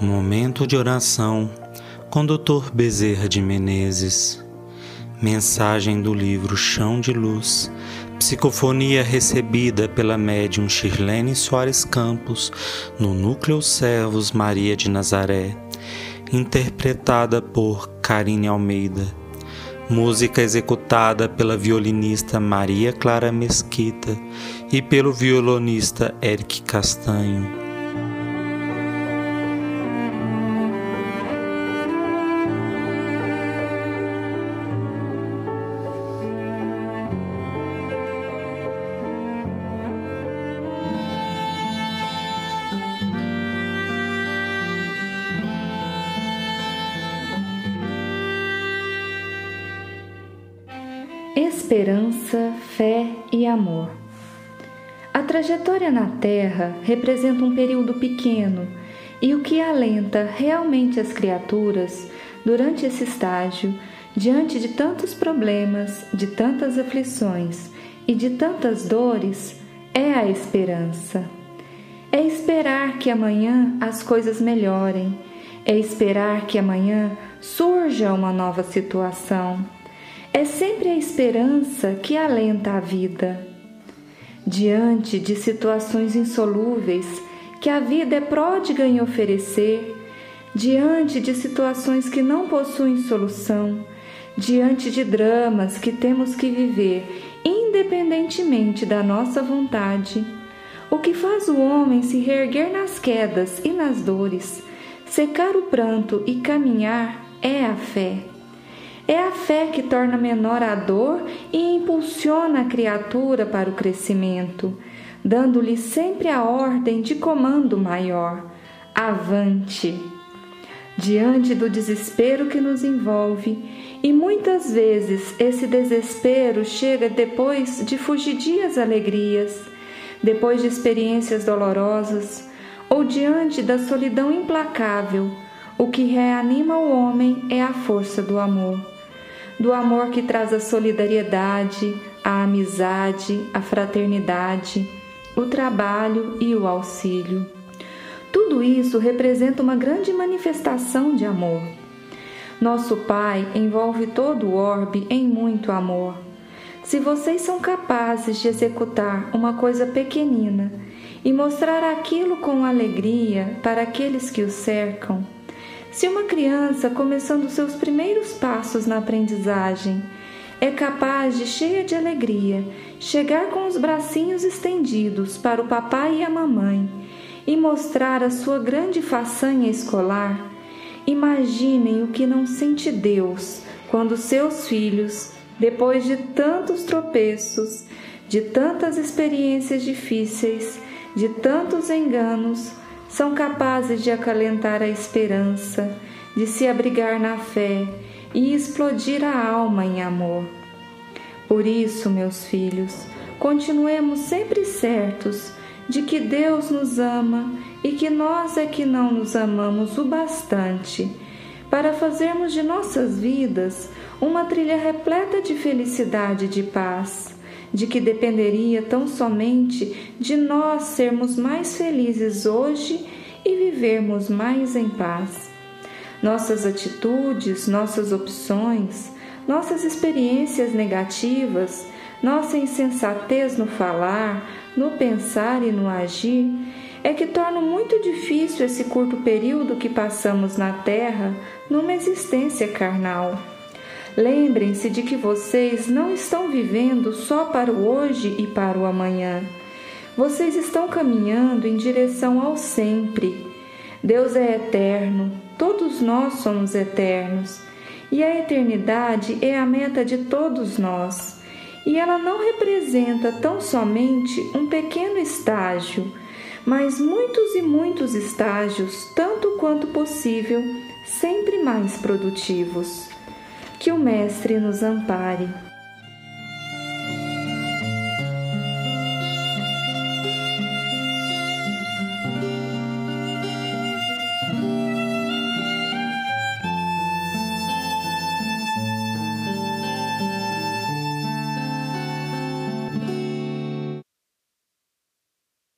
Momento de oração com Dr. Bezerra de Menezes. Mensagem do livro Chão de Luz. Psicofonia recebida pela médium Shirlene Soares Campos no Núcleo Servos Maria de Nazaré. Interpretada por Karine Almeida. Música executada pela violinista Maria Clara Mesquita e pelo violonista Eric Castanho. Esperança, fé e amor. A trajetória na Terra representa um período pequeno e o que alenta realmente as criaturas durante esse estágio, diante de tantos problemas, de tantas aflições e de tantas dores, é a esperança. É esperar que amanhã as coisas melhorem, é esperar que amanhã surja uma nova situação é sempre a esperança que alenta a vida. Diante de situações insolúveis que a vida é pródiga em oferecer, diante de situações que não possuem solução, diante de dramas que temos que viver independentemente da nossa vontade, o que faz o homem se reerguer nas quedas e nas dores, secar o pranto e caminhar é a fé. É a fé que torna menor a dor e impulsiona a criatura para o crescimento, dando-lhe sempre a ordem de comando maior: avante! Diante do desespero que nos envolve, e muitas vezes esse desespero chega depois de fugidias alegrias, depois de experiências dolorosas, ou diante da solidão implacável, o que reanima o homem é a força do amor do amor que traz a solidariedade, a amizade, a fraternidade, o trabalho e o auxílio. Tudo isso representa uma grande manifestação de amor. Nosso Pai envolve todo o orbe em muito amor. Se vocês são capazes de executar uma coisa pequenina e mostrar aquilo com alegria para aqueles que o cercam, se uma criança, começando seus primeiros passos na aprendizagem, é capaz de, cheia de alegria, chegar com os bracinhos estendidos para o papai e a mamãe e mostrar a sua grande façanha escolar, imaginem o que não sente Deus quando seus filhos, depois de tantos tropeços, de tantas experiências difíceis, de tantos enganos, são capazes de acalentar a esperança, de se abrigar na fé e explodir a alma em amor. Por isso, meus filhos, continuemos sempre certos de que Deus nos ama e que nós é que não nos amamos o bastante para fazermos de nossas vidas uma trilha repleta de felicidade e de paz de que dependeria tão somente de nós sermos mais felizes hoje e vivermos mais em paz. Nossas atitudes, nossas opções, nossas experiências negativas, nossa insensatez no falar, no pensar e no agir é que torna muito difícil esse curto período que passamos na Terra numa existência carnal. Lembrem-se de que vocês não estão vivendo só para o hoje e para o amanhã. Vocês estão caminhando em direção ao sempre. Deus é eterno, todos nós somos eternos, e a eternidade é a meta de todos nós. E ela não representa tão somente um pequeno estágio, mas muitos e muitos estágios, tanto quanto possível, sempre mais produtivos. Que o Mestre nos ampare.